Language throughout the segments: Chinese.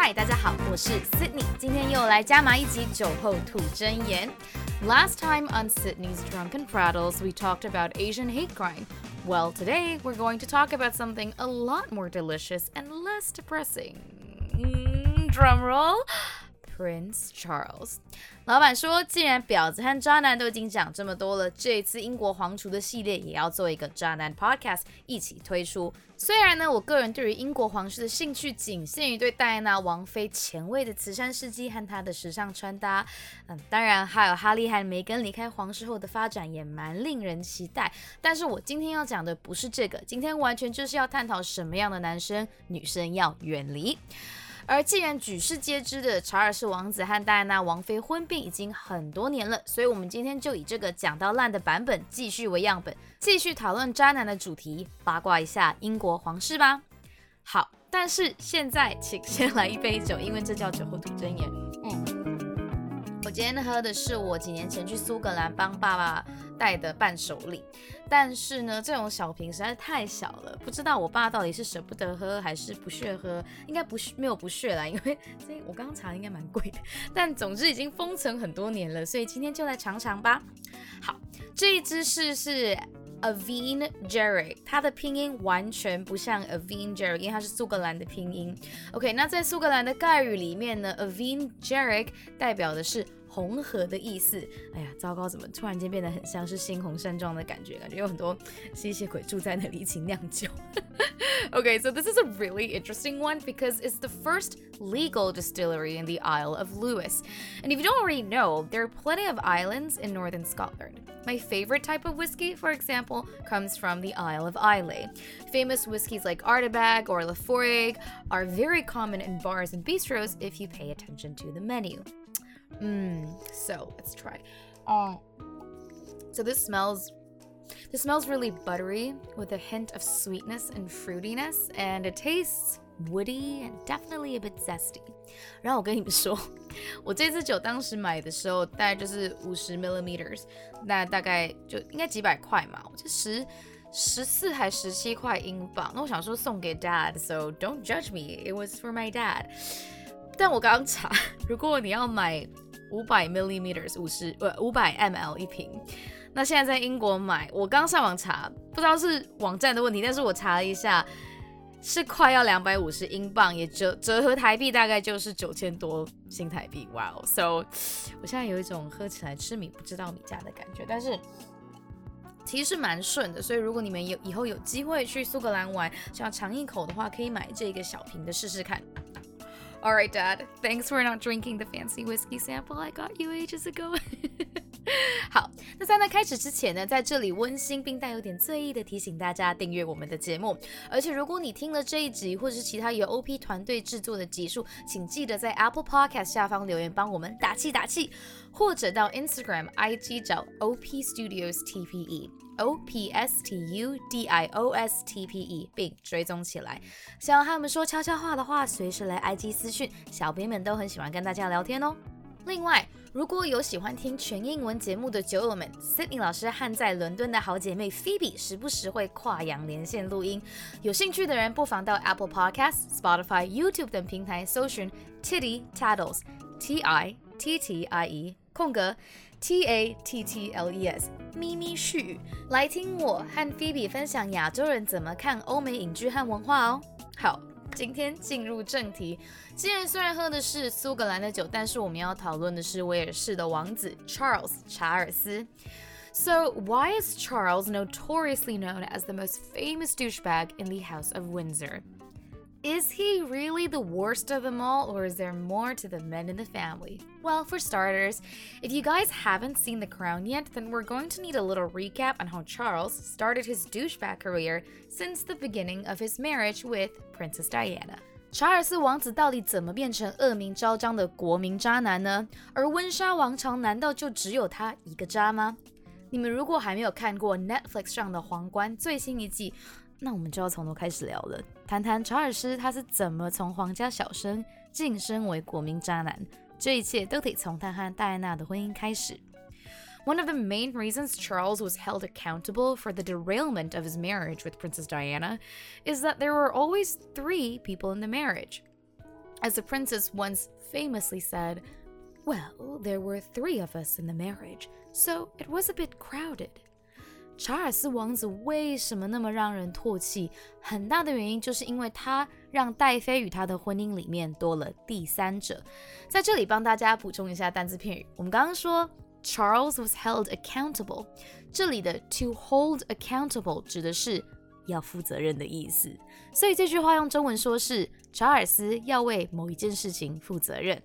嗨，大家好，我是 Sydney，今天又来加码一集酒后吐真言。Last time on Sydney's Drunken Prattles, we talked about Asian hate crime. Well, today we're going to talk about something a lot more delicious and less depressing. Mm, drum roll. Prince Charles，老板说，既然婊子和渣男都已经讲这么多了，这一次英国皇储的系列也要做一个渣男 podcast 一起推出。虽然呢，我个人对于英国皇室的兴趣仅限于对戴安娜王妃前卫的慈善事迹和她的时尚穿搭，嗯，当然还有哈利和梅根离开皇室后的发展也蛮令人期待。但是我今天要讲的不是这个，今天完全就是要探讨什么样的男生女生要远离。而既然举世皆知的查尔斯王子和戴安娜王妃婚变已经很多年了，所以我们今天就以这个讲到烂的版本继续为样本，继续讨论渣男的主题，八卦一下英国皇室吧。好，但是现在请先来一杯酒，因为这叫酒后吐真言。嗯，今天喝的是我几年前去苏格兰帮爸爸带的伴手礼。但是呢，这种小瓶实在是太小了，不知道我爸到底是舍不得喝还是不屑喝，应该不是没有不屑啦，因为这我刚刚查应该蛮贵的。但总之已经封存很多年了，所以今天就来尝尝吧。好，这一支是是 Avene Jerry，它的拼音完全不像 Avene Jerry，因为它是苏格兰的拼音。OK，那在苏格兰的盖语里面呢，Avene Jerry 代表的是。红河的意思，哎呀，糟糕，怎么突然间变得很像是猩红山庄的感觉？感觉有很多吸血鬼住在那里一起酿酒。okay, so this is a really interesting one because it's the first legal distillery in the Isle of Lewis. And if you don't already know, there are plenty of islands in northern Scotland. My favorite type of whiskey, for example, comes from the Isle of Islay. Famous whiskies like Ardebeg or Laphroaig are very common in bars and bistros if you pay attention to the menu. Mmm. So let's try. Oh. So this smells. This smells really buttery with a hint of sweetness and fruitiness, and it tastes woody and definitely a bit zesty. 然后我跟你们说，我这支酒当时买的时候大概就是五十 millimeters，那大概就应该几百块嘛，我就十十四还十七块英镑。那我想说送给 dad，so don't judge me. It was for my dad. 但我刚刚查，如果你要买五百 millimeters 五十呃五百 ml 一瓶，那现在在英国买，我刚上网查，不知道是网站的问题，但是我查了一下，是快要两百五十英镑，也折折合台币大概就是九千多新台币。哇哦，so 我现在有一种喝起来吃米不知道米价的感觉，但是其实蛮顺的，所以如果你们有以后有机会去苏格兰玩，想要尝一口的话，可以买这个小瓶的试试看。All right, Dad. Thanks for not drinking the fancy whiskey sample I got you ages ago. 好，那在那开始之前呢，在这里温馨并带有点醉意的提醒大家订阅我们的节目。而且如果你听了这一集，或者是其他由 OP 团队制作的集数，请记得在 Apple Podcast 下方留言帮我们打气打气，或者到 Instagram、IG 找 OP Studios TPE。O P S T U D I O S T P E，并追踪起来。想要和我们说悄悄话的话，随时来 IG 私讯，小编们都很喜欢跟大家聊天哦。另外，如果有喜欢听全英文节目的酒友们，Sydney 老师和在伦敦的好姐妹 Phoebe 时不时会跨洋连线录音。有兴趣的人不妨到 Apple Podcasts、Spotify、YouTube 等平台搜寻 Titty Tattles，T I T T I E 空格。T A T T L E S 咪咪絮语，来听我和菲比分享亚洲人怎么看欧美影剧和文化哦。好，今天进入正题。今天虽然喝的是苏格兰的酒，但是我们要讨论的是威尔士的王子 Charles 查尔斯。So why is Charles notoriously known as the most famous douchebag in the House of Windsor? Is he really the worst of them all, or is there more to the men in the family? Well, for starters, if you guys haven't seen The Crown yet, then we're going to need a little recap on how Charles started his douchebag career since the beginning of his marriage with Princess Diana. 查尔斯王子到底怎么变成恶名昭彰的国民渣男呢？而温莎王朝难道就只有他一个渣吗？你们如果还没有看过 Netflix 上的《皇冠》最新一季，那我们就要从头开始聊了，谈谈查尔斯他是怎么从皇家小生晋升为国民渣男。这一切都得从他和戴安娜的婚姻开始。One of the main reasons Charles was held accountable for the derailment of his marriage with Princess Diana is that there were always three people in the marriage. As the princess once famously said, Well, there were three of us in the marriage, so it was a bit crowded. 查尔斯王子为什么那么让人唾弃？很大的原因就是因为他让戴妃与他的婚姻里面多了第三者。在这里帮大家补充一下单字片语，我们刚刚说 Charles was held accountable，这里的 to hold accountable 指的是要负责任的意思，所以这句话用中文说是查尔斯要为某一件事情负责任。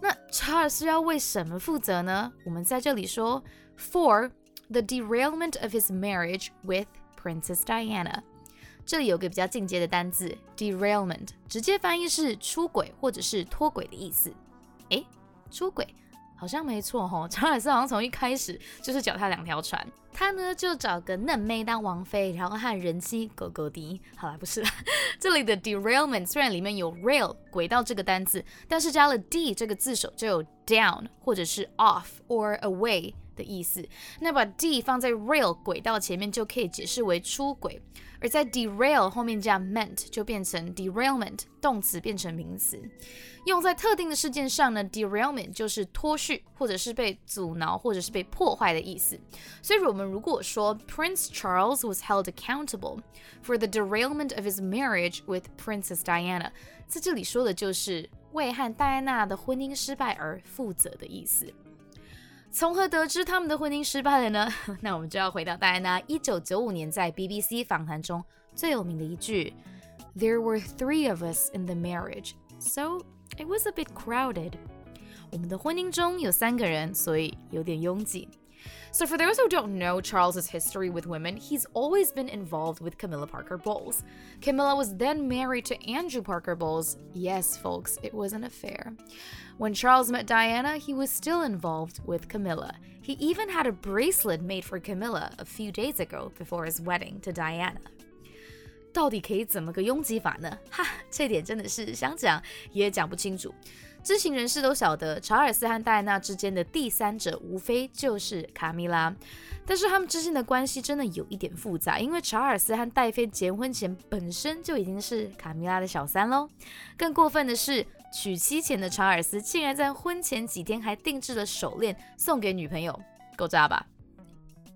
那查尔斯要为什么负责呢？我们在这里说 for the derailment of his marriage with Princess Diana。这里有个比较进阶的单字 derailment，直接翻译是出轨或者是脱轨的意思。诶，出轨好像没错吼，查尔斯好像从一开始就是脚踏两条船。他呢就找个嫩妹当王妃，然后和人妻狗狗迪。好了，不是啦，这里的 derailment 虽然里面有 rail 轨道这个单字，但是加了 d 这个字首就有 down 或者是 off or away 的意思。那把 d 放在 rail 轨道前面就可以解释为出轨。而在 derail 后面加 meant 就变成 derailment，动词变成名词，用在特定的事件上呢，derailment 就是脱序或者是被阻挠或者是被破坏的意思。所以我们如果说 Prince Charles was held accountable for the derailment of his marriage with Princess Diana，在这里说的就是为和戴安娜的婚姻失败而负责的意思。从何得知他们的婚姻失败了呢？那我们就要回到戴安娜一九九五年在 BBC 访谈中最有名的一句：“There were three of us in the marriage, so it was a bit crowded。”我们的婚姻中有三个人，所以有点拥挤。So, for those who don't know Charles's history with women, he's always been involved with Camilla Parker Bowles. Camilla was then married to Andrew Parker Bowles. Yes, folks, it was an affair. When Charles met Diana, he was still involved with Camilla. He even had a bracelet made for Camilla a few days ago before his wedding to Diana. 到底可以怎么个拥挤法呢？哈，这点真的是想讲也讲不清楚。 知情人士都晓得，查尔斯和戴安娜之间的第三者无非就是卡米拉，但是他们之间的关系真的有一点复杂，因为查尔斯和戴妃结婚前本身就已经是卡米拉的小三喽。更过分的是，娶妻前的查尔斯竟然在婚前几天还定制了手链送给女朋友，够渣吧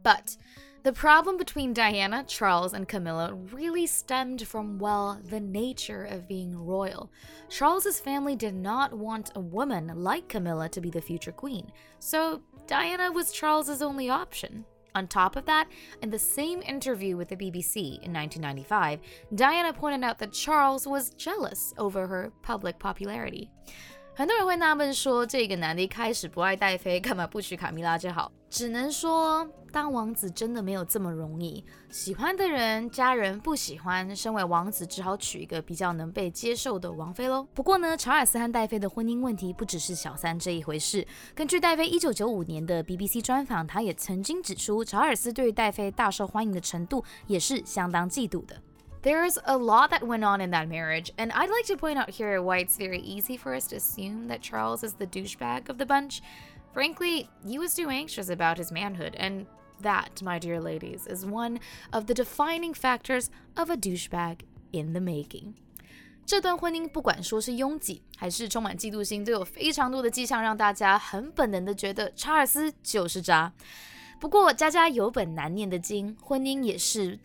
？But The problem between Diana, Charles, and Camilla really stemmed from, well, the nature of being royal. Charles's family did not want a woman like Camilla to be the future queen, so Diana was Charles's only option. On top of that, in the same interview with the BBC in 1995, Diana pointed out that Charles was jealous over her public popularity. 很多人会纳闷说，这个男的一开始不爱戴妃，干嘛不娶卡米拉就好？ 只能说，当王子真的没有这么容易。喜欢的人，家人不喜欢，身为王子只好娶一个比较能被接受的王妃喽。不过呢，查尔斯和戴妃的婚姻问题不只是小三这一回事。根据戴妃一九九五年的 BBC 专访，他也曾经指出，查尔斯对于戴妃大受欢迎的程度也是相当嫉妒的。There's a lot that went on in that marriage, and I'd like to point out here why it's very easy for us to assume that Charles is the douchebag of the bunch. Frankly, he was too anxious about his manhood, and that, my dear ladies, is one of the defining factors of a douchebag in the making. 这段婚姻不管说是拥挤还是充满嫉妒心，都有非常多的迹象让大家很本能的觉得查尔斯就是渣。不过家家有本难念的经，婚姻也是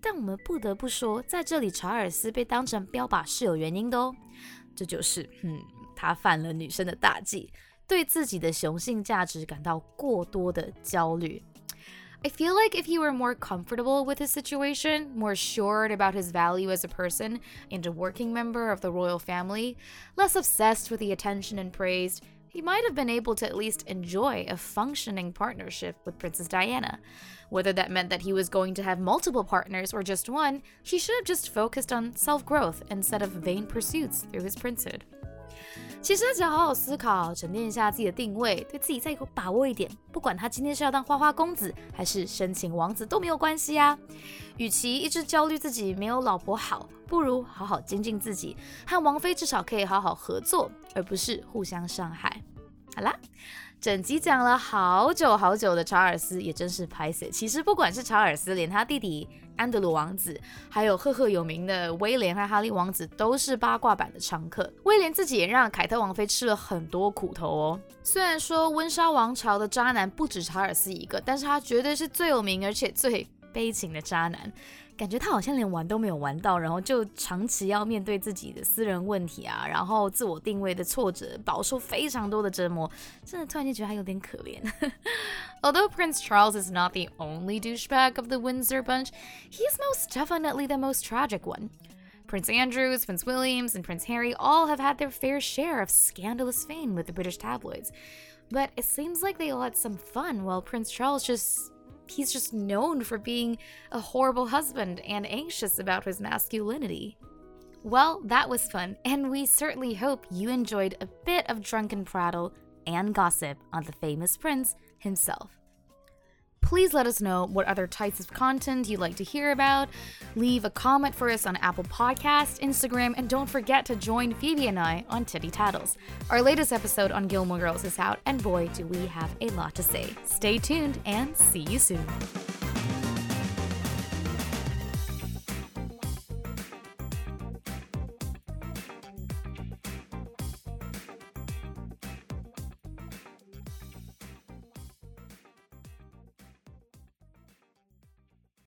但我们不得不说，在这里查尔斯被当成标靶是有原因的哦。这就是，嗯，他犯了女生的大忌，对自己的雄性价值感到过多的焦虑。I feel like if he were more comfortable with his situation, more assured about his value as a person and a working member of the royal family, less obsessed with the attention and praise, he might have been able to at least enjoy a functioning partnership with Princess Diana. Whether that meant that he was going to have multiple partners or just one, he should have just focused on self growth instead of vain pursuits through his princehood. 其实只要好好思考，沉淀一下自己的定位，对自己再有把握一点，不管他今天是要当花花公子，还是深情王子都没有关系啊。与其一直焦虑自己没有老婆好，不如好好精进自己，和王菲至少可以好好合作，而不是互相伤害。好啦。整集讲了好久好久的查尔斯也真是拍死。其实不管是查尔斯，连他弟弟安德鲁王子，还有赫赫有名的威廉和哈利王子，都是八卦版的常客。威廉自己也让凯特王妃吃了很多苦头哦。虽然说温莎王朝的渣男不止查尔斯一个，但是他绝对是最有名而且最悲情的渣男。感觉他好像连玩都没有玩到，然后就长期要面对自己的私人问题啊，然后自我定位的挫折，饱受非常多的折磨，真的突然间觉得他有点可怜。Although Prince Charles is not the only douchebag of the Windsor bunch, he is most definitely the most tragic one. Prince Andrews, Prince Williams, and Prince Harry all have had their fair share of scandalous fame with the British tabloids. But it seems like they all had some fun while Prince Charles just he's just known for being a horrible husband and anxious about his masculinity. Well, that was fun, and we certainly hope you enjoyed a bit of drunken prattle and gossip on the famous prince himself. Please let us know what other types of content you'd like to hear about. Leave a comment for us on Apple Podcast, Instagram, and don't forget to join Phoebe and I on Titty Tattles. Our latest episode on Gilmore Girls is out, and boy, do we have a lot to say. Stay tuned and see you soon.